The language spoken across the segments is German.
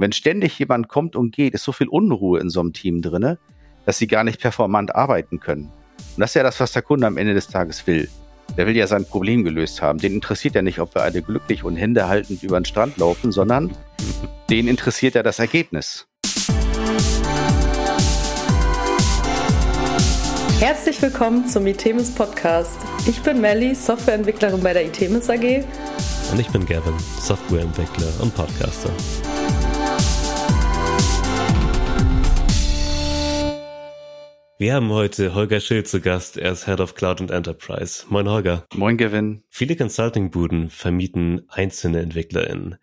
Wenn ständig jemand kommt und geht, ist so viel Unruhe in so einem Team drinne, dass sie gar nicht performant arbeiten können. Und das ist ja das, was der Kunde am Ende des Tages will. Der will ja sein Problem gelöst haben. Den interessiert ja nicht, ob wir alle glücklich und händehaltend über den Strand laufen, sondern den interessiert ja das Ergebnis. Herzlich willkommen zum Itemis Podcast. Ich bin Melly, Softwareentwicklerin bei der Itemis AG. Und ich bin Gavin, Softwareentwickler und Podcaster. Wir haben heute Holger Schild zu Gast. Er ist Head of Cloud and Enterprise. Moin Holger. Moin Gavin. Viele Consulting-Buden vermieten einzelne EntwicklerInnen.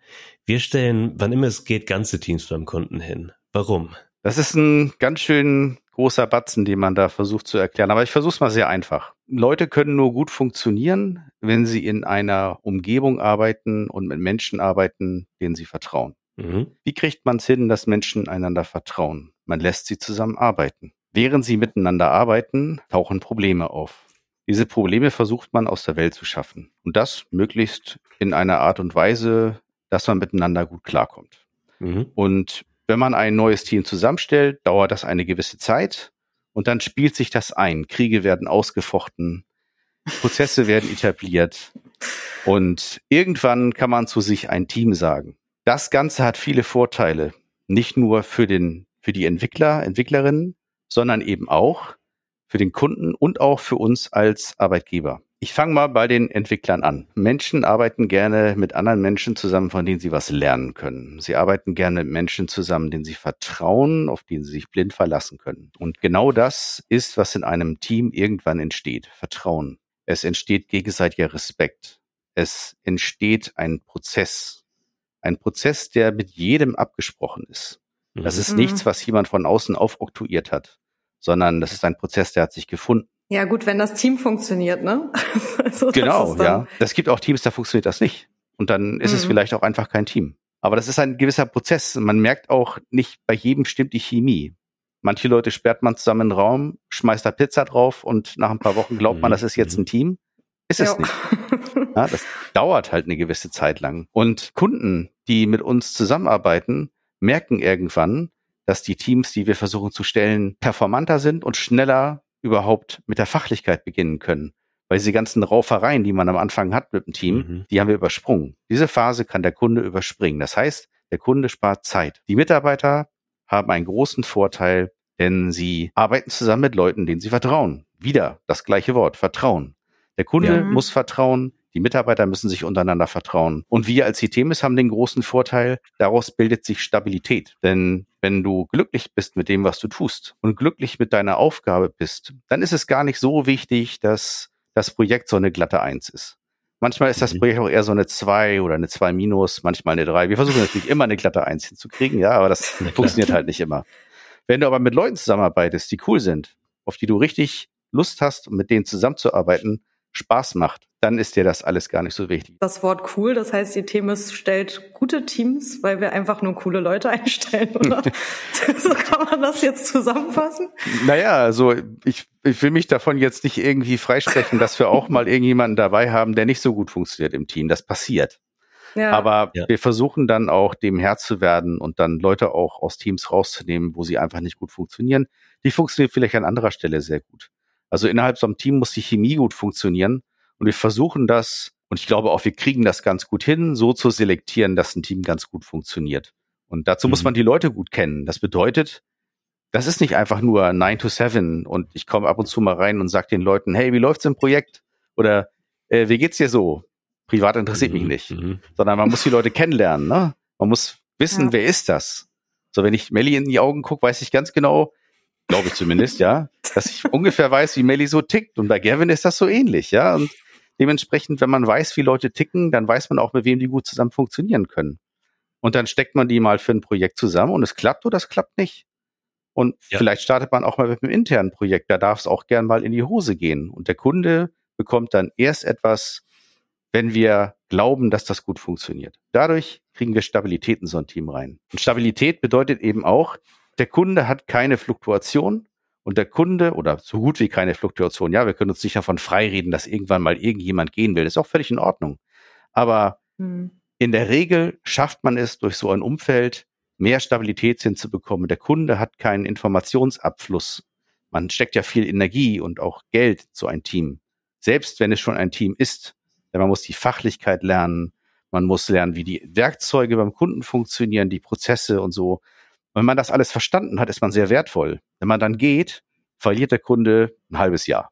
Wir stellen, wann immer es geht, ganze Teams beim Kunden hin. Warum? Das ist ein ganz schön großer Batzen, den man da versucht zu erklären. Aber ich versuche es mal sehr einfach. Leute können nur gut funktionieren, wenn sie in einer Umgebung arbeiten und mit Menschen arbeiten, denen sie vertrauen. Mhm. Wie kriegt man es hin, dass Menschen einander vertrauen? Man lässt sie zusammen arbeiten. Während sie miteinander arbeiten, tauchen Probleme auf. Diese Probleme versucht man aus der Welt zu schaffen. Und das möglichst in einer Art und Weise, dass man miteinander gut klarkommt. Mhm. Und wenn man ein neues Team zusammenstellt, dauert das eine gewisse Zeit und dann spielt sich das ein. Kriege werden ausgefochten, Prozesse werden etabliert und irgendwann kann man zu sich ein Team sagen. Das Ganze hat viele Vorteile, nicht nur für den, für die Entwickler, Entwicklerinnen, sondern eben auch für den Kunden und auch für uns als Arbeitgeber. Ich fange mal bei den Entwicklern an. Menschen arbeiten gerne mit anderen Menschen zusammen, von denen sie was lernen können. Sie arbeiten gerne mit Menschen zusammen, denen sie vertrauen, auf denen sie sich blind verlassen können. Und genau das ist, was in einem Team irgendwann entsteht. Vertrauen. Es entsteht gegenseitiger Respekt. Es entsteht ein Prozess. Ein Prozess, der mit jedem abgesprochen ist. Das mhm. ist nichts, was jemand von außen aufoktuiert hat, sondern das ist ein Prozess, der hat sich gefunden. Ja, gut, wenn das Team funktioniert, ne? also, genau, ja. Es gibt auch Teams, da funktioniert das nicht. Und dann ist mhm. es vielleicht auch einfach kein Team. Aber das ist ein gewisser Prozess. Man merkt auch nicht, bei jedem stimmt die Chemie. Manche Leute sperrt man zusammen in den Raum, schmeißt da Pizza drauf und nach ein paar Wochen glaubt man, mhm. das ist jetzt ein Team. Ist es ja. nicht. Ja, das dauert halt eine gewisse Zeit lang. Und Kunden, die mit uns zusammenarbeiten, merken irgendwann, dass die Teams, die wir versuchen zu stellen, performanter sind und schneller überhaupt mit der Fachlichkeit beginnen können. Weil diese ganzen Raufereien, die man am Anfang hat mit dem Team, mhm. die haben wir übersprungen. Diese Phase kann der Kunde überspringen. Das heißt, der Kunde spart Zeit. Die Mitarbeiter haben einen großen Vorteil, denn sie arbeiten zusammen mit Leuten, denen sie vertrauen. Wieder das gleiche Wort, Vertrauen. Der Kunde ja. muss vertrauen, die Mitarbeiter müssen sich untereinander vertrauen. Und wir als CTMIS haben den großen Vorteil, daraus bildet sich Stabilität. Denn wenn du glücklich bist mit dem, was du tust und glücklich mit deiner Aufgabe bist, dann ist es gar nicht so wichtig, dass das Projekt so eine glatte Eins ist. Manchmal ist das mhm. Projekt auch eher so eine zwei oder eine zwei minus, manchmal eine drei. Wir versuchen natürlich immer eine glatte Eins hinzukriegen, ja, aber das funktioniert halt nicht immer. Wenn du aber mit Leuten zusammenarbeitest, die cool sind, auf die du richtig Lust hast, mit denen zusammenzuarbeiten, Spaß macht, dann ist dir das alles gar nicht so wichtig. Das Wort cool, das heißt, die Themis stellt gute Teams, weil wir einfach nur coole Leute einstellen, oder? so kann man das jetzt zusammenfassen? Naja, also ich, ich will mich davon jetzt nicht irgendwie freisprechen, dass wir auch mal irgendjemanden dabei haben, der nicht so gut funktioniert im Team. Das passiert. Ja. Aber ja. wir versuchen dann auch dem Herr zu werden und dann Leute auch aus Teams rauszunehmen, wo sie einfach nicht gut funktionieren. Die funktionieren vielleicht an anderer Stelle sehr gut. Also innerhalb so einem Team muss die Chemie gut funktionieren und wir versuchen das, und ich glaube auch, wir kriegen das ganz gut hin, so zu selektieren, dass ein Team ganz gut funktioniert. Und dazu mhm. muss man die Leute gut kennen. Das bedeutet, das ist nicht einfach nur 9 to 7 und ich komme ab und zu mal rein und sage den Leuten, hey, wie läuft's im Projekt? Oder äh, wie geht's dir so? Privat interessiert mhm. mich nicht. Mhm. Sondern man muss die Leute kennenlernen. Ne? Man muss wissen, ja. wer ist das? So, wenn ich Melly in die Augen gucke, weiß ich ganz genau, glaube ich zumindest, ja, dass ich ungefähr weiß, wie Melly so tickt. Und bei Gavin ist das so ähnlich, ja. Und dementsprechend, wenn man weiß, wie Leute ticken, dann weiß man auch, mit wem die gut zusammen funktionieren können. Und dann steckt man die mal für ein Projekt zusammen und es klappt oder es klappt nicht. Und ja. vielleicht startet man auch mal mit einem internen Projekt. Da darf es auch gern mal in die Hose gehen. Und der Kunde bekommt dann erst etwas, wenn wir glauben, dass das gut funktioniert. Dadurch kriegen wir Stabilität in so ein Team rein. Und Stabilität bedeutet eben auch, der Kunde hat keine Fluktuation und der Kunde oder so gut wie keine Fluktuation. Ja, wir können uns nicht davon freireden, dass irgendwann mal irgendjemand gehen will. Das ist auch völlig in Ordnung. Aber mhm. in der Regel schafft man es durch so ein Umfeld, mehr Stabilität hinzubekommen. Der Kunde hat keinen Informationsabfluss. Man steckt ja viel Energie und auch Geld zu ein Team. Selbst wenn es schon ein Team ist. Denn man muss die Fachlichkeit lernen. Man muss lernen, wie die Werkzeuge beim Kunden funktionieren, die Prozesse und so. Wenn man das alles verstanden hat, ist man sehr wertvoll. Wenn man dann geht, verliert der Kunde ein halbes Jahr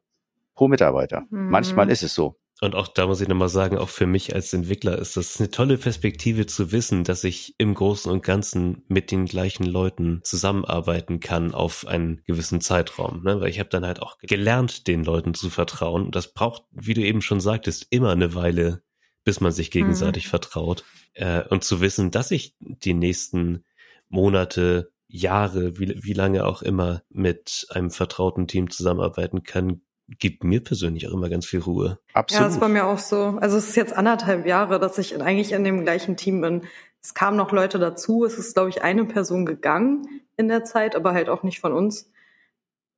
pro Mitarbeiter. Mhm. Manchmal ist es so. Und auch da muss ich nochmal sagen, auch für mich als Entwickler ist das eine tolle Perspektive zu wissen, dass ich im Großen und Ganzen mit den gleichen Leuten zusammenarbeiten kann auf einen gewissen Zeitraum. Ne? Weil ich habe dann halt auch gelernt, den Leuten zu vertrauen. Und das braucht, wie du eben schon sagtest, immer eine Weile, bis man sich gegenseitig mhm. vertraut. Äh, und zu wissen, dass ich die nächsten Monate, Jahre, wie, wie lange auch immer mit einem vertrauten Team zusammenarbeiten kann, gibt mir persönlich auch immer ganz viel Ruhe. Absolut. Ja, das war mir auch so. Also es ist jetzt anderthalb Jahre, dass ich eigentlich in dem gleichen Team bin. Es kamen noch Leute dazu. Es ist, glaube ich, eine Person gegangen in der Zeit, aber halt auch nicht von uns.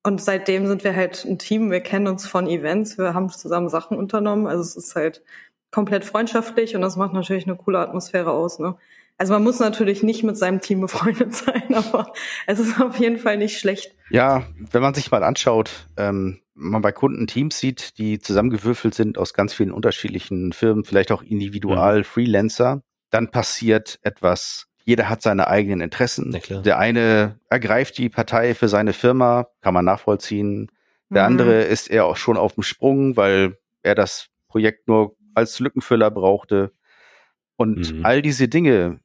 Und seitdem sind wir halt ein Team. Wir kennen uns von Events. Wir haben zusammen Sachen unternommen. Also es ist halt komplett freundschaftlich und das macht natürlich eine coole Atmosphäre aus. Ne? Also man muss natürlich nicht mit seinem Team befreundet sein, aber es ist auf jeden Fall nicht schlecht. Ja, wenn man sich mal anschaut, ähm, man bei Kunden Teams sieht, die zusammengewürfelt sind aus ganz vielen unterschiedlichen Firmen, vielleicht auch individual, mhm. Freelancer, dann passiert etwas. Jeder hat seine eigenen Interessen. Der eine ergreift die Partei für seine Firma, kann man nachvollziehen. Der mhm. andere ist eher auch schon auf dem Sprung, weil er das Projekt nur als Lückenfüller brauchte. Und mhm. all diese Dinge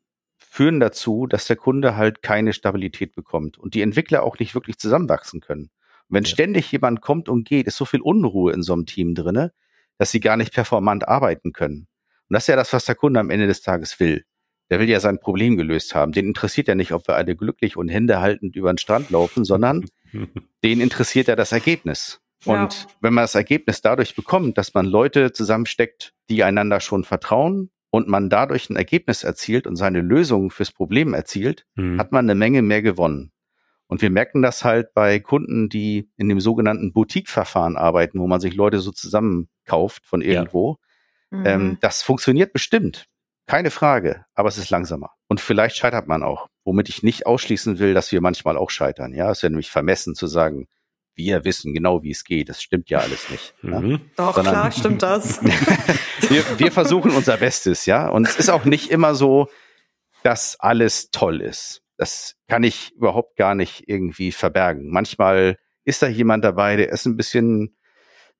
führen dazu, dass der Kunde halt keine Stabilität bekommt und die Entwickler auch nicht wirklich zusammenwachsen können. Und wenn ja. ständig jemand kommt und geht, ist so viel Unruhe in so einem Team drinne, dass sie gar nicht performant arbeiten können. Und das ist ja das, was der Kunde am Ende des Tages will. Der will ja sein Problem gelöst haben. Den interessiert ja nicht, ob wir alle glücklich und Hände haltend über den Strand laufen, sondern den interessiert ja das Ergebnis. Und ja. wenn man das Ergebnis dadurch bekommt, dass man Leute zusammensteckt, die einander schon vertrauen und man dadurch ein Ergebnis erzielt und seine Lösung fürs Problem erzielt, mhm. hat man eine Menge mehr gewonnen. Und wir merken das halt bei Kunden, die in dem sogenannten Boutique-Verfahren arbeiten, wo man sich Leute so zusammenkauft von irgendwo. Ja. Mhm. Ähm, das funktioniert bestimmt. Keine Frage. Aber es ist langsamer. Und vielleicht scheitert man auch. Womit ich nicht ausschließen will, dass wir manchmal auch scheitern. Ja, es wäre nämlich vermessen zu sagen, wir wissen genau, wie es geht. Das stimmt ja alles nicht. Mhm. Ja? Doch, Sondern, klar, stimmt das. wir, wir versuchen unser Bestes, ja. Und es ist auch nicht immer so, dass alles toll ist das kann ich überhaupt gar nicht irgendwie verbergen. Manchmal ist da jemand dabei, der ist ein bisschen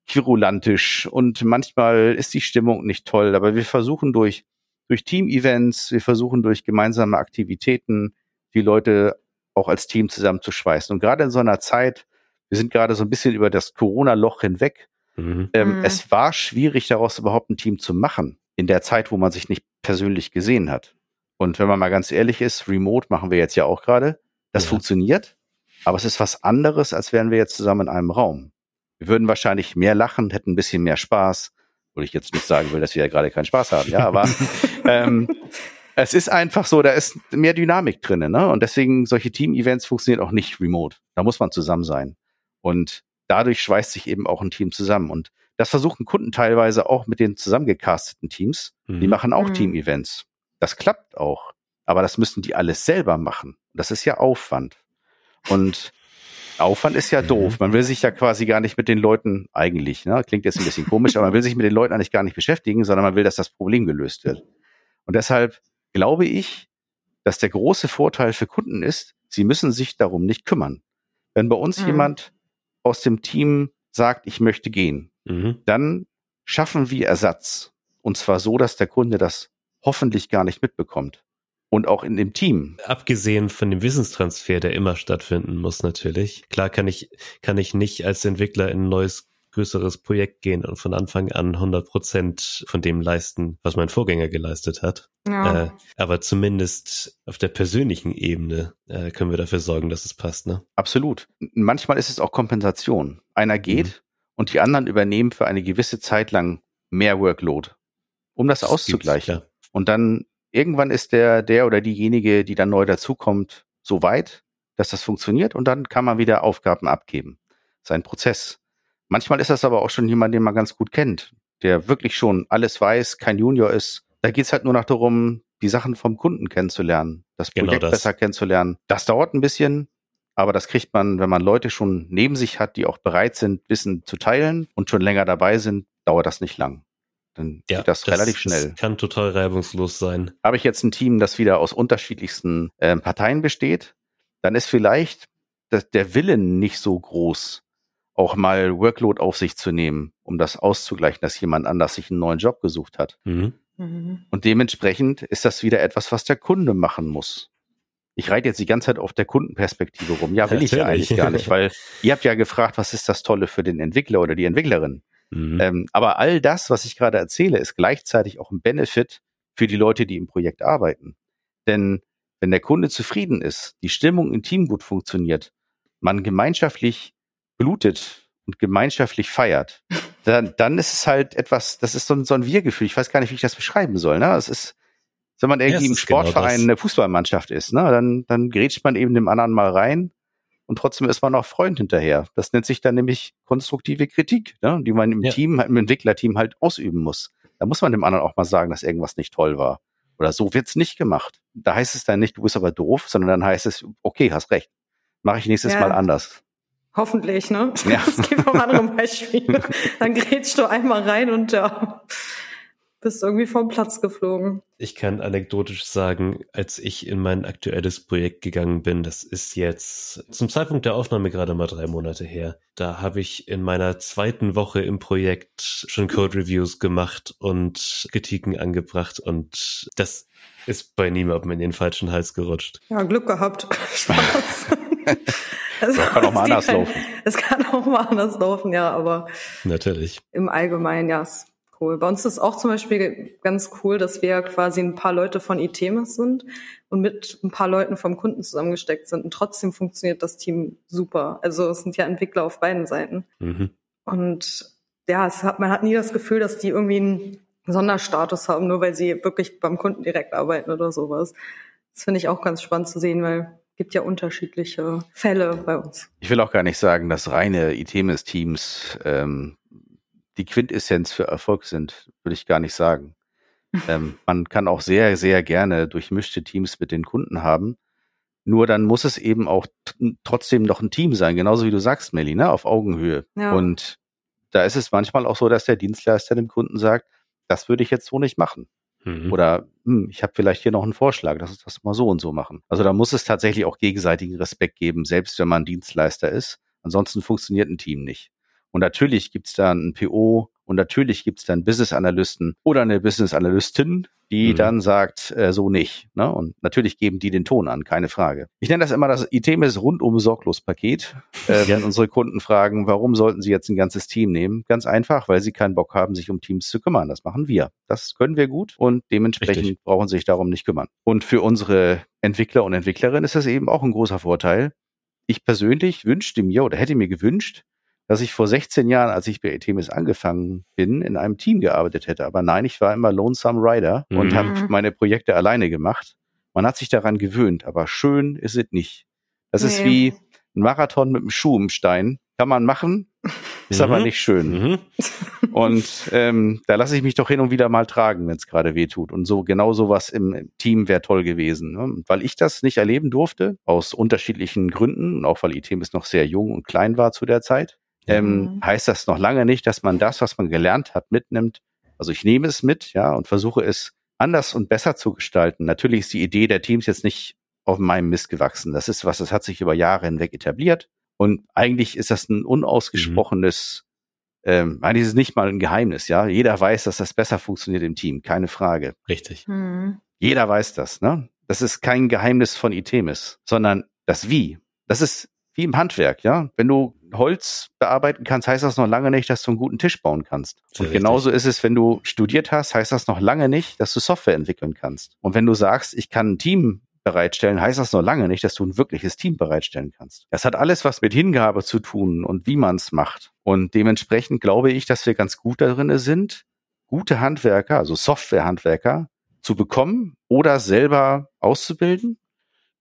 querulantisch und manchmal ist die Stimmung nicht toll, aber wir versuchen durch, durch Team-Events, wir versuchen durch gemeinsame Aktivitäten die Leute auch als Team zusammenzuschweißen. Und gerade in so einer Zeit, wir sind gerade so ein bisschen über das Corona-Loch hinweg. Mhm. Ähm, mhm. Es war schwierig, daraus überhaupt ein Team zu machen, in der Zeit, wo man sich nicht persönlich gesehen hat. Und wenn man mal ganz ehrlich ist, Remote machen wir jetzt ja auch gerade. Das ja. funktioniert, aber es ist was anderes, als wären wir jetzt zusammen in einem Raum. Wir würden wahrscheinlich mehr lachen, hätten ein bisschen mehr Spaß. Wo ich jetzt nicht sagen will, dass wir ja gerade keinen Spaß haben, ja, aber ähm, es ist einfach so, da ist mehr Dynamik drin, ne? Und deswegen solche Team-Events funktionieren auch nicht remote. Da muss man zusammen sein. Und dadurch schweißt sich eben auch ein Team zusammen. Und das versuchen Kunden teilweise auch mit den zusammengecasteten Teams. Mhm. Die machen auch mhm. Team-Events. Das klappt auch. Aber das müssen die alles selber machen. Das ist ja Aufwand. Und Aufwand ist ja mhm. doof. Man will sich ja quasi gar nicht mit den Leuten eigentlich, ne? klingt jetzt ein bisschen komisch, aber man will sich mit den Leuten eigentlich gar nicht beschäftigen, sondern man will, dass das Problem gelöst wird. Und deshalb glaube ich, dass der große Vorteil für Kunden ist, sie müssen sich darum nicht kümmern. Wenn bei uns mhm. jemand aus dem Team sagt, ich möchte gehen, mhm. dann schaffen wir Ersatz. Und zwar so, dass der Kunde das hoffentlich gar nicht mitbekommt. Und auch in dem Team. Abgesehen von dem Wissenstransfer, der immer stattfinden muss, natürlich. Klar kann ich, kann ich nicht als Entwickler in ein neues größeres Projekt gehen und von Anfang an 100 Prozent von dem leisten, was mein Vorgänger geleistet hat. Ja. Äh, aber zumindest auf der persönlichen Ebene äh, können wir dafür sorgen, dass es passt. Ne? Absolut. Manchmal ist es auch Kompensation. Einer geht mhm. und die anderen übernehmen für eine gewisse Zeit lang mehr Workload, um das, das auszugleichen. Und dann irgendwann ist der, der oder diejenige, die dann neu dazukommt, so weit, dass das funktioniert und dann kann man wieder Aufgaben abgeben. Sein Prozess. Manchmal ist das aber auch schon jemand, den man ganz gut kennt, der wirklich schon alles weiß, kein Junior ist. Da geht's halt nur noch darum, die Sachen vom Kunden kennenzulernen, das genau Projekt genau das. besser kennenzulernen. Das dauert ein bisschen, aber das kriegt man, wenn man Leute schon neben sich hat, die auch bereit sind, Wissen zu teilen und schon länger dabei sind, dauert das nicht lang. Dann ja, geht das, das relativ schnell. Das kann total reibungslos sein. Habe ich jetzt ein Team, das wieder aus unterschiedlichsten äh, Parteien besteht, dann ist vielleicht das, der Willen nicht so groß, auch mal Workload auf sich zu nehmen, um das auszugleichen, dass jemand anders sich einen neuen Job gesucht hat. Mhm. Mhm. Und dementsprechend ist das wieder etwas, was der Kunde machen muss. Ich reite jetzt die ganze Zeit auf der Kundenperspektive rum. Ja, will Natürlich. ich ja eigentlich gar nicht, weil ihr habt ja gefragt, was ist das Tolle für den Entwickler oder die Entwicklerin? Mhm. Ähm, aber all das, was ich gerade erzähle, ist gleichzeitig auch ein Benefit für die Leute, die im Projekt arbeiten. Denn wenn der Kunde zufrieden ist, die Stimmung im Team gut funktioniert, man gemeinschaftlich blutet und gemeinschaftlich feiert, dann, dann ist es halt etwas, das ist so ein, so ein Wir-Gefühl. Ich weiß gar nicht, wie ich das beschreiben soll. Ne? Es ist, wenn man irgendwie ja, im genau Sportverein genau eine Fußballmannschaft ist, ne, dann, dann grätscht man eben dem anderen mal rein und trotzdem ist man auch Freund hinterher. Das nennt sich dann nämlich konstruktive Kritik, ne, die man im ja. Team, im Entwicklerteam halt ausüben muss. Da muss man dem anderen auch mal sagen, dass irgendwas nicht toll war. Oder so wird's nicht gemacht. Da heißt es dann nicht, du bist aber doof, sondern dann heißt es, okay, hast recht. Mache ich nächstes ja. Mal anders. Hoffentlich, ne? Ja. Es gibt auch andere Beispiele. Dann grätschst du einmal rein und ja, bist irgendwie vom Platz geflogen. Ich kann anekdotisch sagen, als ich in mein aktuelles Projekt gegangen bin, das ist jetzt zum Zeitpunkt der Aufnahme gerade mal drei Monate her, da habe ich in meiner zweiten Woche im Projekt schon Code Reviews gemacht und Kritiken angebracht und das ist bei niemandem in den falschen Hals gerutscht. Ja, Glück gehabt. Spaß. Es kann auch mal anders laufen. Es kann auch mal anders laufen, ja, aber natürlich. Im Allgemeinen, ja, ist cool. Bei uns ist auch zum Beispiel ganz cool, dass wir quasi ein paar Leute von ITEMIS sind und mit ein paar Leuten vom Kunden zusammengesteckt sind. Und trotzdem funktioniert das Team super. Also es sind ja Entwickler auf beiden Seiten. Mhm. Und ja, es hat, man hat nie das Gefühl, dass die irgendwie einen Sonderstatus haben, nur weil sie wirklich beim Kunden direkt arbeiten oder sowas. Das finde ich auch ganz spannend zu sehen, weil gibt ja unterschiedliche Fälle bei uns. Ich will auch gar nicht sagen, dass reine ITEMIS-Teams ähm, die Quintessenz für Erfolg sind, würde ich gar nicht sagen. ähm, man kann auch sehr, sehr gerne durchmischte Teams mit den Kunden haben. Nur dann muss es eben auch trotzdem noch ein Team sein, genauso wie du sagst, Melly, ne, auf Augenhöhe. Ja. Und da ist es manchmal auch so, dass der Dienstleister dem Kunden sagt, das würde ich jetzt so nicht machen. Mhm. Oder hm, ich habe vielleicht hier noch einen Vorschlag, dass wir das mal so und so machen. Also da muss es tatsächlich auch gegenseitigen Respekt geben, selbst wenn man Dienstleister ist. Ansonsten funktioniert ein Team nicht. Und natürlich gibt's da einen PO und natürlich gibt's dann Business Analysten oder eine Business Analystin, die mhm. dann sagt, äh, so nicht. Ne? Und natürlich geben die den Ton an, keine Frage. Ich nenne das immer das ITMS rundum sorglos Paket. Äh, wenn unsere Kunden fragen, warum sollten sie jetzt ein ganzes Team nehmen? Ganz einfach, weil sie keinen Bock haben, sich um Teams zu kümmern. Das machen wir. Das können wir gut und dementsprechend Richtig. brauchen sie sich darum nicht kümmern. Und für unsere Entwickler und Entwicklerinnen ist das eben auch ein großer Vorteil. Ich persönlich wünschte mir oder hätte mir gewünscht, dass ich vor 16 Jahren, als ich bei ETMS angefangen bin, in einem Team gearbeitet hätte. Aber nein, ich war immer Lonesome Rider mhm. und habe meine Projekte alleine gemacht. Man hat sich daran gewöhnt, aber schön ist es nicht. Das nee. ist wie ein Marathon mit einem Schuh im Stein. Kann man machen, ist mhm. aber nicht schön. Mhm. Und ähm, da lasse ich mich doch hin und wieder mal tragen, wenn es gerade weh tut. Und so genau sowas im Team wäre toll gewesen. Ne? Weil ich das nicht erleben durfte, aus unterschiedlichen Gründen, und auch weil ITEM noch sehr jung und klein war zu der Zeit, ähm, mhm. heißt das noch lange nicht, dass man das, was man gelernt hat, mitnimmt. Also ich nehme es mit, ja, und versuche es anders und besser zu gestalten. Natürlich ist die Idee der Teams jetzt nicht auf meinem Mist gewachsen. Das ist was, das hat sich über Jahre hinweg etabliert. Und eigentlich ist das ein unausgesprochenes, mhm. ähm, eigentlich ist es nicht mal ein Geheimnis, ja. Jeder weiß, dass das besser funktioniert im Team, keine Frage. Richtig. Mhm. Jeder weiß das, ne? Das ist kein Geheimnis von Itemis, sondern das Wie. Das ist wie im Handwerk, ja. Wenn du Holz bearbeiten kannst, heißt das noch lange nicht, dass du einen guten Tisch bauen kannst. Sehr und genauso richtig. ist es, wenn du studiert hast, heißt das noch lange nicht, dass du Software entwickeln kannst. Und wenn du sagst, ich kann ein Team bereitstellen, heißt das noch lange nicht, dass du ein wirkliches Team bereitstellen kannst. Das hat alles was mit Hingabe zu tun und wie man es macht. Und dementsprechend glaube ich, dass wir ganz gut darin sind, gute Handwerker, also Softwarehandwerker, zu bekommen oder selber auszubilden.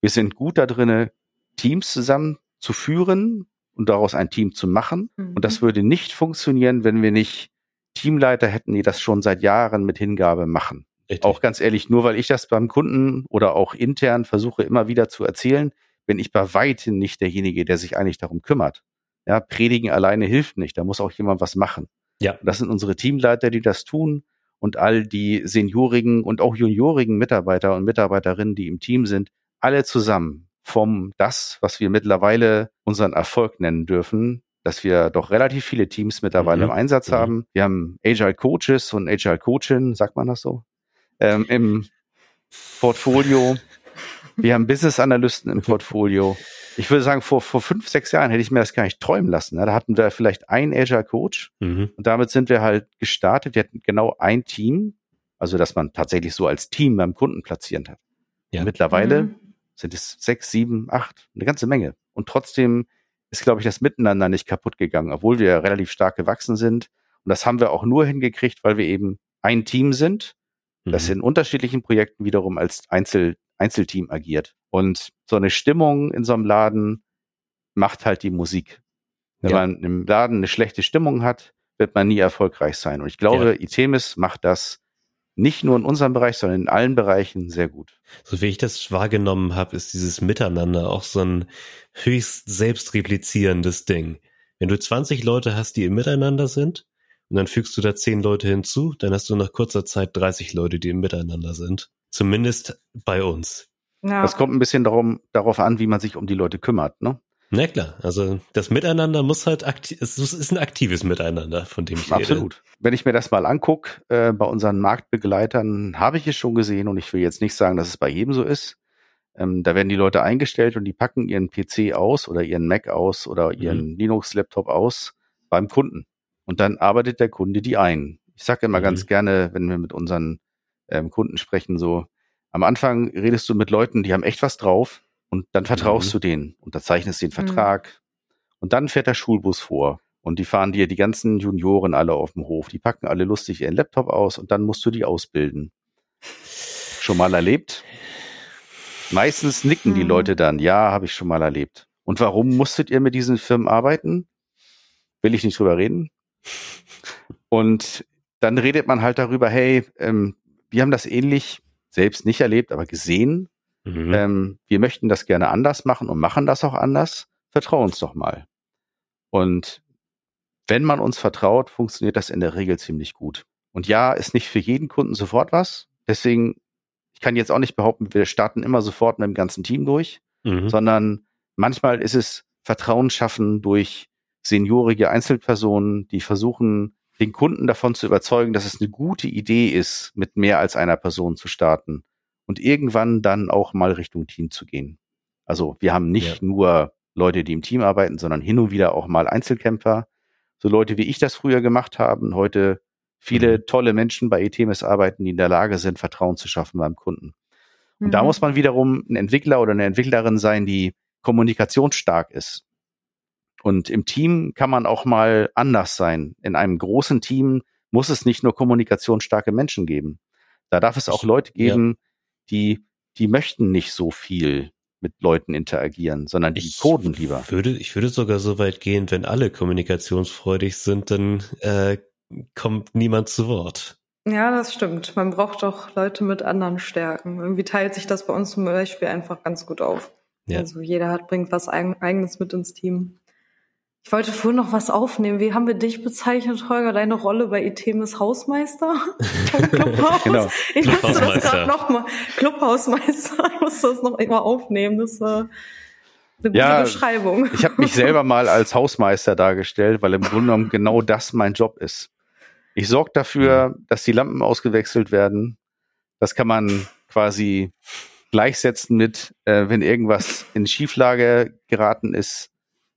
Wir sind gut darin, Teams zusammen zu führen und daraus ein Team zu machen. Mhm. Und das mhm. würde nicht funktionieren, wenn wir nicht Teamleiter hätten, die das schon seit Jahren mit Hingabe machen. Richtig. Auch ganz ehrlich, nur weil ich das beim Kunden oder auch intern versuche immer wieder zu erzählen, bin ich bei weitem nicht derjenige, der sich eigentlich darum kümmert. Ja, predigen alleine hilft nicht. Da muss auch jemand was machen. Ja. Das sind unsere Teamleiter, die das tun und all die seniorigen und auch juniorigen Mitarbeiter und Mitarbeiterinnen, die im Team sind, alle zusammen vom das, was wir mittlerweile unseren Erfolg nennen dürfen, dass wir doch relativ viele Teams mittlerweile mhm. im Einsatz mhm. haben. Wir haben Agile Coaches und Agile Coachin, sagt man das so, ähm, im Portfolio. Wir haben Business Analysten im Portfolio. Ich würde sagen, vor, vor fünf, sechs Jahren hätte ich mir das gar nicht träumen lassen. Da hatten wir vielleicht einen Agile Coach mhm. und damit sind wir halt gestartet. Wir hatten genau ein Team, also dass man tatsächlich so als Team beim Kunden platzieren hat. Ja. mittlerweile mhm. Sind es sechs, sieben, acht, eine ganze Menge. Und trotzdem ist, glaube ich, das Miteinander nicht kaputt gegangen, obwohl wir relativ stark gewachsen sind. Und das haben wir auch nur hingekriegt, weil wir eben ein Team sind, das mhm. in unterschiedlichen Projekten wiederum als Einzel Einzelteam agiert. Und so eine Stimmung in so einem Laden macht halt die Musik. Wenn ja. man im Laden eine schlechte Stimmung hat, wird man nie erfolgreich sein. Und ich glaube, ja. Itemis macht das nicht nur in unserem Bereich, sondern in allen Bereichen sehr gut. So wie ich das wahrgenommen habe, ist dieses Miteinander auch so ein höchst selbstreplizierendes Ding. Wenn du 20 Leute hast, die im Miteinander sind, und dann fügst du da 10 Leute hinzu, dann hast du nach kurzer Zeit 30 Leute, die im Miteinander sind. Zumindest bei uns. Ja. Das kommt ein bisschen darum, darauf an, wie man sich um die Leute kümmert, ne? Na klar, also das Miteinander muss halt aktiv, es ist ein aktives Miteinander, von dem ich Absolut. rede. Absolut. Wenn ich mir das mal angucke, äh, bei unseren Marktbegleitern habe ich es schon gesehen und ich will jetzt nicht sagen, dass es bei jedem so ist. Ähm, da werden die Leute eingestellt und die packen ihren PC aus oder ihren Mac aus oder ihren mhm. Linux-Laptop aus beim Kunden. Und dann arbeitet der Kunde die ein. Ich sage immer mhm. ganz gerne, wenn wir mit unseren ähm, Kunden sprechen, so am Anfang redest du mit Leuten, die haben echt was drauf und dann vertraust mhm. du denen, unterzeichnest den mhm. Vertrag mhm. und dann fährt der Schulbus vor und die fahren dir die ganzen Junioren alle auf dem Hof, die packen alle lustig ihren Laptop aus und dann musst du die ausbilden. Schon mal erlebt? Meistens nicken mhm. die Leute dann, ja, habe ich schon mal erlebt. Und warum musstet ihr mit diesen Firmen arbeiten? Will ich nicht drüber reden. Und dann redet man halt darüber, hey, ähm, wir haben das ähnlich selbst nicht erlebt, aber gesehen. Mhm. Ähm, wir möchten das gerne anders machen und machen das auch anders. Vertrau uns doch mal. Und wenn man uns vertraut, funktioniert das in der Regel ziemlich gut. Und ja, ist nicht für jeden Kunden sofort was. Deswegen, ich kann jetzt auch nicht behaupten, wir starten immer sofort mit dem ganzen Team durch, mhm. sondern manchmal ist es Vertrauen schaffen durch seniorige Einzelpersonen, die versuchen, den Kunden davon zu überzeugen, dass es eine gute Idee ist, mit mehr als einer Person zu starten und irgendwann dann auch mal Richtung Team zu gehen. Also wir haben nicht ja. nur Leute, die im Team arbeiten, sondern hin und wieder auch mal Einzelkämpfer. So Leute, wie ich das früher gemacht habe und heute viele mhm. tolle Menschen bei ETMS arbeiten, die in der Lage sind, Vertrauen zu schaffen beim Kunden. Und mhm. da muss man wiederum ein Entwickler oder eine Entwicklerin sein, die kommunikationsstark ist. Und im Team kann man auch mal anders sein. In einem großen Team muss es nicht nur kommunikationsstarke Menschen geben. Da darf es auch Leute geben, ja. Die, die möchten nicht so viel mit Leuten interagieren, sondern die ich coden lieber. Würde, ich würde sogar so weit gehen, wenn alle kommunikationsfreudig sind, dann äh, kommt niemand zu Wort. Ja, das stimmt. Man braucht doch Leute mit anderen Stärken. Irgendwie teilt sich das bei uns zum Beispiel einfach ganz gut auf. Ja. Also jeder hat, bringt was eigenes mit ins Team. Ich wollte vorhin noch was aufnehmen. Wie haben wir dich bezeichnet, Holger? Deine Rolle bei Itemis Hausmeister? Clubhaus? genau. Ich musste das gerade nochmal. Clubhausmeister. Ich musste das noch mal aufnehmen. Das war eine gute ja, Beschreibung. Ich habe mich selber mal als Hausmeister dargestellt, weil im Grunde genommen genau das mein Job ist. Ich sorge dafür, mhm. dass die Lampen ausgewechselt werden. Das kann man quasi gleichsetzen mit, äh, wenn irgendwas in Schieflage geraten ist,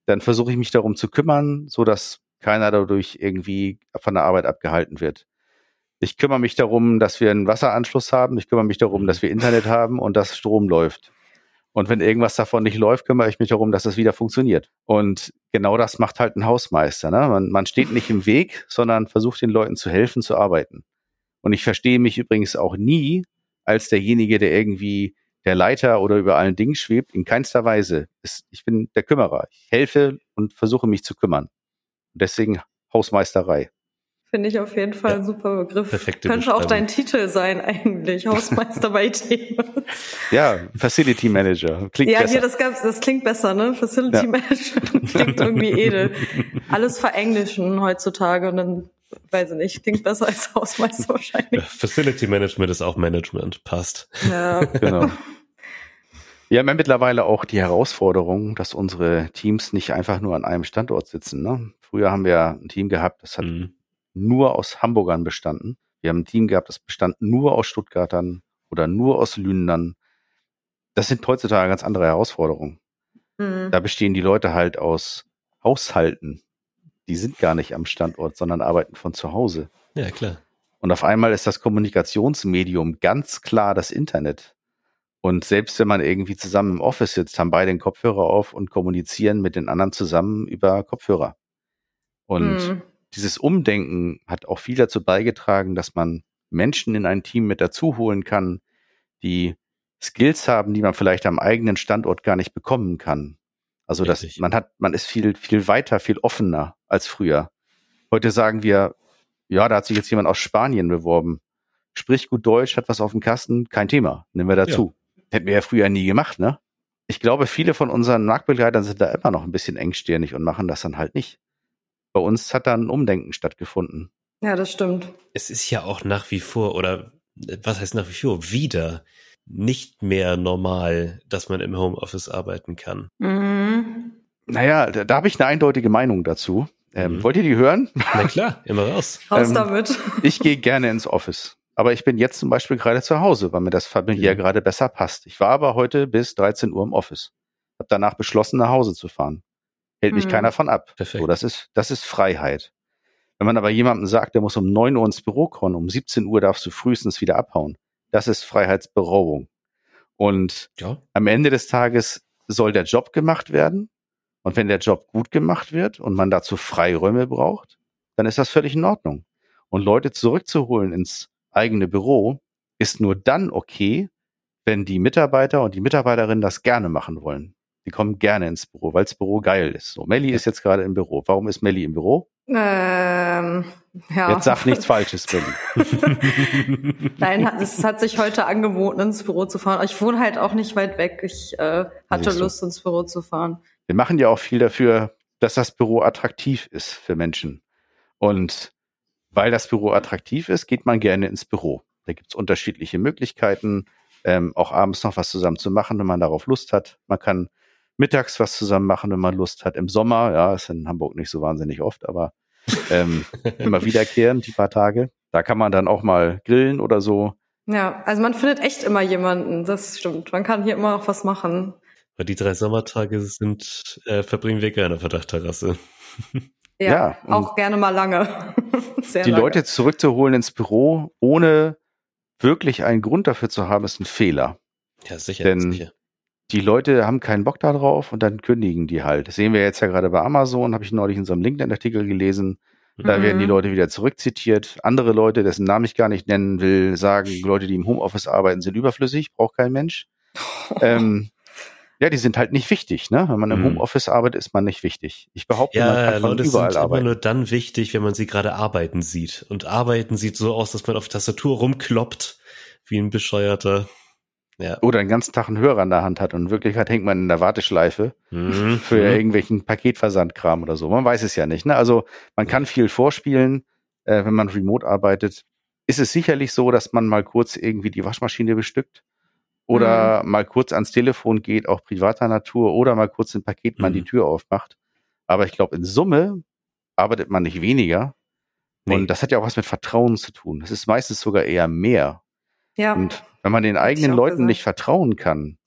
dann versuche ich mich darum zu kümmern, so dass keiner dadurch irgendwie von der Arbeit abgehalten wird. Ich kümmere mich darum, dass wir einen Wasseranschluss haben. Ich kümmere mich darum, dass wir Internet haben und dass Strom läuft. Und wenn irgendwas davon nicht läuft, kümmere ich mich darum, dass es wieder funktioniert. Und genau das macht halt ein Hausmeister. Ne? Man, man steht nicht im Weg, sondern versucht den Leuten zu helfen, zu arbeiten. Und ich verstehe mich übrigens auch nie als derjenige, der irgendwie der Leiter oder über allen Dingen schwebt, in keinster Weise. Ich bin der Kümmerer. Ich helfe und versuche mich zu kümmern. deswegen Hausmeisterei. Finde ich auf jeden Fall ja. ein super Begriff. Perfekte Könnte auch dein Titel sein eigentlich, Hausmeister bei Themen. Ja, Facility Manager. Klingt ja, besser. hier, das, gab's, das klingt besser, ne? Facility ja. Manager klingt irgendwie edel. Alles verenglischen heutzutage und dann, weiß ich nicht, klingt besser als Hausmeister wahrscheinlich. Ja, Facility Management ist auch Management, passt. Ja, genau. Wir haben ja mittlerweile auch die Herausforderung, dass unsere Teams nicht einfach nur an einem Standort sitzen. Ne? Früher haben wir ein Team gehabt, das hat mhm. nur aus Hamburgern bestanden. Wir haben ein Team gehabt, das bestand nur aus Stuttgartern oder nur aus Lündern. Das sind heutzutage ganz andere Herausforderungen. Mhm. Da bestehen die Leute halt aus Haushalten. Die sind gar nicht am Standort, sondern arbeiten von zu Hause. Ja, klar. Und auf einmal ist das Kommunikationsmedium ganz klar das Internet. Und selbst wenn man irgendwie zusammen im Office sitzt, haben beide den Kopfhörer auf und kommunizieren mit den anderen zusammen über Kopfhörer. Und mhm. dieses Umdenken hat auch viel dazu beigetragen, dass man Menschen in ein Team mit dazu holen kann, die Skills haben, die man vielleicht am eigenen Standort gar nicht bekommen kann. Also das, man hat, man ist viel, viel weiter, viel offener als früher. Heute sagen wir, ja, da hat sich jetzt jemand aus Spanien beworben. Spricht gut Deutsch, hat was auf dem Kasten, kein Thema. Nehmen wir dazu. Hätten wir ja früher nie gemacht, ne? Ich glaube, viele von unseren Marktbegleitern sind da immer noch ein bisschen engstirnig und machen das dann halt nicht. Bei uns hat da ein Umdenken stattgefunden. Ja, das stimmt. Es ist ja auch nach wie vor, oder was heißt nach wie vor, wieder nicht mehr normal, dass man im Homeoffice arbeiten kann. Mhm. Naja, da, da habe ich eine eindeutige Meinung dazu. Ähm, mhm. Wollt ihr die hören? Na klar, immer raus. Raus ähm, damit. Ich gehe gerne ins Office. Aber ich bin jetzt zum Beispiel gerade zu Hause, weil mir das familiär mhm. gerade besser passt. Ich war aber heute bis 13 Uhr im Office. Hab danach beschlossen, nach Hause zu fahren. Hält mich mhm. keiner von ab. Perfekt. So, das ist, das ist Freiheit. Wenn man aber jemandem sagt, der muss um 9 Uhr ins Büro kommen, um 17 Uhr darfst du frühestens wieder abhauen. Das ist Freiheitsberaubung. Und ja. am Ende des Tages soll der Job gemacht werden. Und wenn der Job gut gemacht wird und man dazu Freiräume braucht, dann ist das völlig in Ordnung. Und Leute zurückzuholen ins eigene Büro ist nur dann okay, wenn die Mitarbeiter und die Mitarbeiterinnen das gerne machen wollen. Die kommen gerne ins Büro, weil das Büro geil ist. So, Melli ist jetzt gerade im Büro. Warum ist Melli im Büro? Ähm, ja. Jetzt sag nichts Falsches, Melli. Nein, es hat sich heute angeboten, ins Büro zu fahren. Ich wohne halt auch nicht weit weg. Ich äh, hatte Lust, ins Büro zu fahren. Wir machen ja auch viel dafür, dass das Büro attraktiv ist für Menschen. Und weil das Büro attraktiv ist, geht man gerne ins Büro. Da gibt's unterschiedliche Möglichkeiten, ähm, auch abends noch was zusammen zu machen, wenn man darauf Lust hat. Man kann mittags was zusammen machen, wenn man Lust hat. Im Sommer, ja, ist in Hamburg nicht so wahnsinnig oft, aber ähm, immer wiederkehrend, die paar Tage. Da kann man dann auch mal grillen oder so. Ja, also man findet echt immer jemanden, das stimmt. Man kann hier immer auch was machen. Weil die drei Sommertage sind, äh, verbringen wir gerne auf der Dachterrasse. Ja, ja auch gerne mal lange. die lange. Leute zurückzuholen ins Büro, ohne wirklich einen Grund dafür zu haben, ist ein Fehler. Ja, sicher. Denn sicher. die Leute haben keinen Bock darauf und dann kündigen die halt. Das sehen wir jetzt ja gerade bei Amazon, habe ich neulich in so einem LinkedIn-Artikel gelesen. Da mhm. werden die Leute wieder zurückzitiert. Andere Leute, dessen Namen ich gar nicht nennen will, sagen, Leute, die im Homeoffice arbeiten, sind überflüssig, braucht kein Mensch. ähm, ja, die sind halt nicht wichtig, ne? Wenn man im mhm. Homeoffice arbeitet, ist man nicht wichtig. Ich behaupte, ja, man kann von Leute überall sind arbeiten. immer nur dann wichtig, wenn man sie gerade arbeiten sieht. Und arbeiten sieht so aus, dass man auf Tastatur rumkloppt, wie ein Bescheuerter. Ja. Oder den ganzen Tag einen Hörer in der Hand hat und in Wirklichkeit hängt man in der Warteschleife mhm. für mhm. irgendwelchen Paketversandkram oder so. Man weiß es ja nicht. Ne? Also man kann viel vorspielen, äh, wenn man remote arbeitet. Ist es sicherlich so, dass man mal kurz irgendwie die Waschmaschine bestückt oder mhm. mal kurz ans Telefon geht, auch privater Natur, oder mal kurz ein Paket mhm. die Tür aufmacht. Aber ich glaube, in Summe arbeitet man nicht weniger. Nee. Und das hat ja auch was mit Vertrauen zu tun. Das ist meistens sogar eher mehr. Ja. Und wenn man den eigenen Leuten gesagt. nicht vertrauen kann,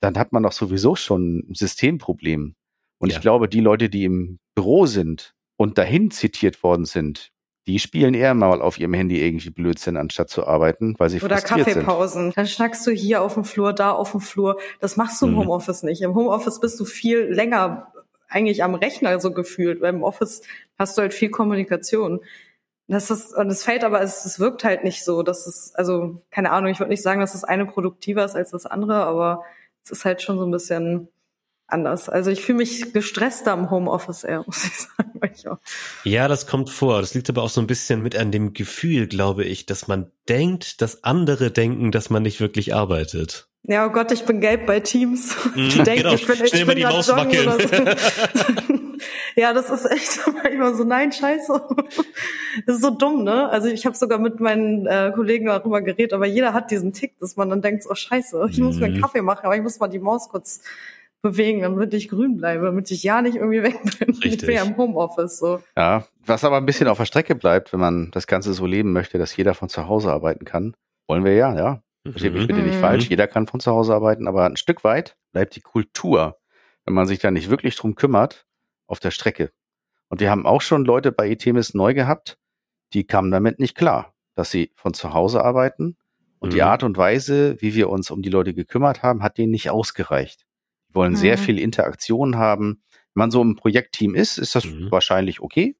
dann hat man doch sowieso schon ein Systemproblem. Und ja. ich glaube, die Leute, die im Büro sind und dahin zitiert worden sind, die spielen eher mal auf ihrem Handy irgendwie Blödsinn, anstatt zu arbeiten, weil sie Oder frustriert Kaffeepausen. Sind. Dann schnackst du hier auf dem Flur, da auf dem Flur. Das machst du im mhm. Homeoffice nicht. Im Homeoffice bist du viel länger eigentlich am Rechner so gefühlt. Weil im Office hast du halt viel Kommunikation. Das ist, und es fällt aber, es, es wirkt halt nicht so. Das ist, also, keine Ahnung, ich würde nicht sagen, dass das eine produktiver ist als das andere, aber es ist halt schon so ein bisschen anders. Also ich fühle mich gestresster im Homeoffice eher, muss ich sagen. Ja, das kommt vor. Das liegt aber auch so ein bisschen mit an dem Gefühl, glaube ich, dass man denkt, dass andere denken, dass man nicht wirklich arbeitet. Ja, oh Gott, ich bin gelb bei Teams. Mm, die denken, genau. ich bin, ich Schnell bin die Maus. So. ja, das ist echt immer so, nein, scheiße. Das ist so dumm, ne? Also ich habe sogar mit meinen äh, Kollegen darüber geredet, aber jeder hat diesen Tick, dass man dann denkt, oh scheiße, ich muss mir einen mhm. Kaffee machen, aber ich muss mal die Maus kurz bewegen, damit ich grün bleibe, damit ich ja nicht irgendwie weg bin. Richtig. Ich bin ja im Homeoffice so. Ja, was aber ein bisschen auf der Strecke bleibt, wenn man das Ganze so leben möchte, dass jeder von zu Hause arbeiten kann, wollen wir ja, ja. Versteht mich bitte nicht mhm. falsch, jeder kann von zu Hause arbeiten, aber ein Stück weit bleibt die Kultur, wenn man sich da nicht wirklich drum kümmert, auf der Strecke. Und wir haben auch schon Leute bei ITMIS neu gehabt, die kamen damit nicht klar, dass sie von zu Hause arbeiten. Und mhm. die Art und Weise, wie wir uns um die Leute gekümmert haben, hat denen nicht ausgereicht. Wollen mhm. sehr viel Interaktion haben. Wenn man so im Projektteam ist, ist das mhm. wahrscheinlich okay.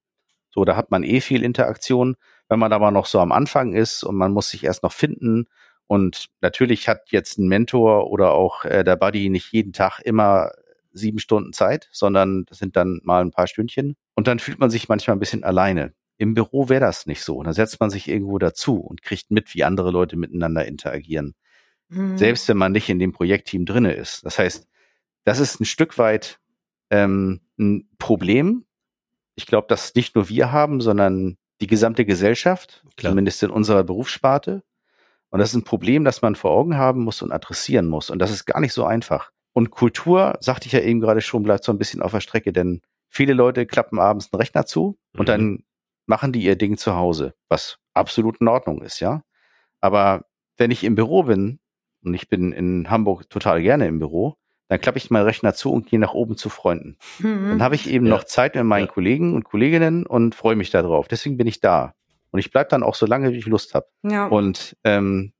So, da hat man eh viel Interaktion. Wenn man aber noch so am Anfang ist und man muss sich erst noch finden und natürlich hat jetzt ein Mentor oder auch äh, der Buddy nicht jeden Tag immer sieben Stunden Zeit, sondern das sind dann mal ein paar Stündchen. Und dann fühlt man sich manchmal ein bisschen alleine. Im Büro wäre das nicht so. Da setzt man sich irgendwo dazu und kriegt mit, wie andere Leute miteinander interagieren. Mhm. Selbst wenn man nicht in dem Projektteam drinne ist. Das heißt, das ist ein Stück weit ähm, ein Problem. Ich glaube, das nicht nur wir haben, sondern die gesamte Gesellschaft, Klar. zumindest in unserer Berufssparte. Und das ist ein Problem, das man vor Augen haben muss und adressieren muss. Und das ist gar nicht so einfach. Und Kultur, sagte ich ja eben gerade schon, bleibt so ein bisschen auf der Strecke, denn viele Leute klappen abends einen Rechner zu mhm. und dann machen die ihr Ding zu Hause, was absolut in Ordnung ist, ja. Aber wenn ich im Büro bin, und ich bin in Hamburg total gerne im Büro, dann klappe ich meinen Rechner zu und gehe nach oben zu Freunden. Mhm. Dann habe ich eben ja. noch Zeit mit meinen ja. Kollegen und Kolleginnen und freue mich darauf. Deswegen bin ich da. Und ich bleib dann auch so lange, wie ich Lust habe. Ja. Und ähm,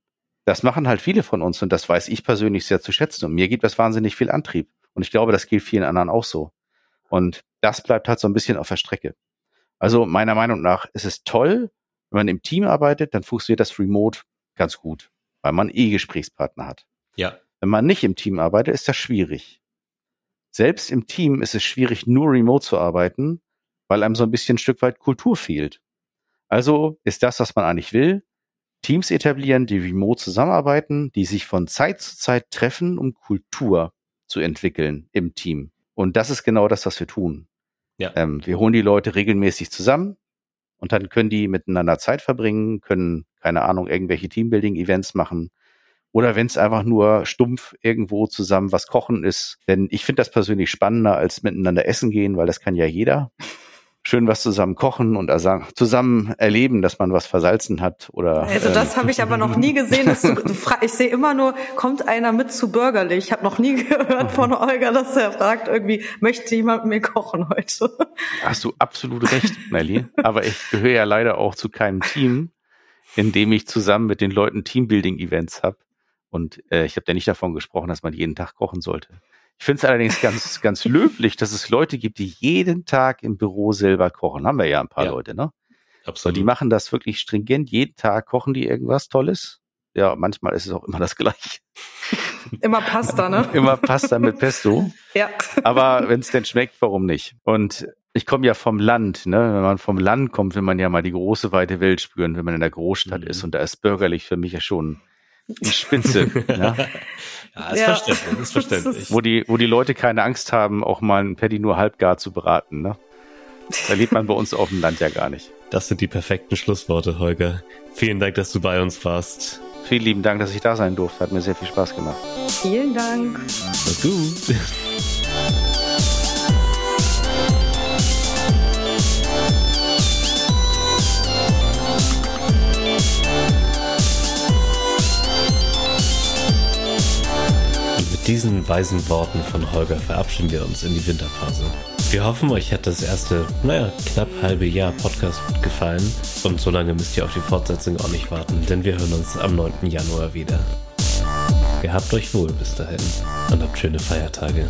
das machen halt viele von uns und das weiß ich persönlich sehr zu schätzen. Und mir gibt das wahnsinnig viel Antrieb. Und ich glaube, das gilt vielen anderen auch so. Und das bleibt halt so ein bisschen auf der Strecke. Also meiner Meinung nach ist es toll, wenn man im Team arbeitet, dann funktioniert das Remote ganz gut, weil man eh Gesprächspartner hat. Ja. Wenn man nicht im Team arbeitet, ist das schwierig. Selbst im Team ist es schwierig, nur remote zu arbeiten, weil einem so ein bisschen ein Stück weit Kultur fehlt. Also ist das, was man eigentlich will, Teams etablieren, die remote zusammenarbeiten, die sich von Zeit zu Zeit treffen, um Kultur zu entwickeln im Team. Und das ist genau das, was wir tun. Ja. Ähm, wir holen die Leute regelmäßig zusammen und dann können die miteinander Zeit verbringen, können, keine Ahnung, irgendwelche Teambuilding-Events machen. Oder wenn es einfach nur stumpf irgendwo zusammen was kochen ist. Denn ich finde das persönlich spannender als miteinander essen gehen, weil das kann ja jeder schön was zusammen kochen und zusammen erleben, dass man was versalzen hat oder. Also das ähm, habe ich aber noch nie gesehen. Du, ich sehe immer nur, kommt einer mit zu bürgerlich. Ich habe noch nie gehört von Olga, dass er fragt, irgendwie möchte jemand mit mir kochen heute. Hast du absolut recht, Nelly. Aber ich gehöre ja leider auch zu keinem Team, in dem ich zusammen mit den Leuten Teambuilding-Events habe. Und äh, ich habe ja nicht davon gesprochen, dass man jeden Tag kochen sollte. Ich finde es allerdings ganz, ganz löblich, dass es Leute gibt, die jeden Tag im Büro selber kochen. Haben wir ja ein paar ja. Leute, ne? Absolut. Und die machen das wirklich stringent. Jeden Tag kochen die irgendwas Tolles. Ja, manchmal ist es auch immer das Gleiche. Immer Pasta, ne? immer Pasta mit Pesto. ja. Aber wenn es denn schmeckt, warum nicht? Und ich komme ja vom Land, ne? Wenn man vom Land kommt, will man ja mal die große weite Welt spüren, wenn man in der Großstadt mhm. ist. Und da ist bürgerlich für mich ja schon die Spitze. ja. ja, ist ja. verständlich, ist verständlich. Wo die, wo die Leute keine Angst haben, auch mal ein Paddy nur halbgar zu beraten, ne? Da lebt man bei uns auf dem Land ja gar nicht. Das sind die perfekten Schlussworte, Holger. Vielen Dank, dass du bei uns warst. Vielen lieben Dank, dass ich da sein durfte. Hat mir sehr viel Spaß gemacht. Vielen Dank. Na gut. Diesen weisen Worten von Holger verabschieden wir uns in die Winterpause. Wir hoffen, euch hat das erste, naja, knapp halbe Jahr Podcast gefallen. Und so lange müsst ihr auf die Fortsetzung auch nicht warten, denn wir hören uns am 9. Januar wieder. Gehabt euch wohl bis dahin und habt schöne Feiertage.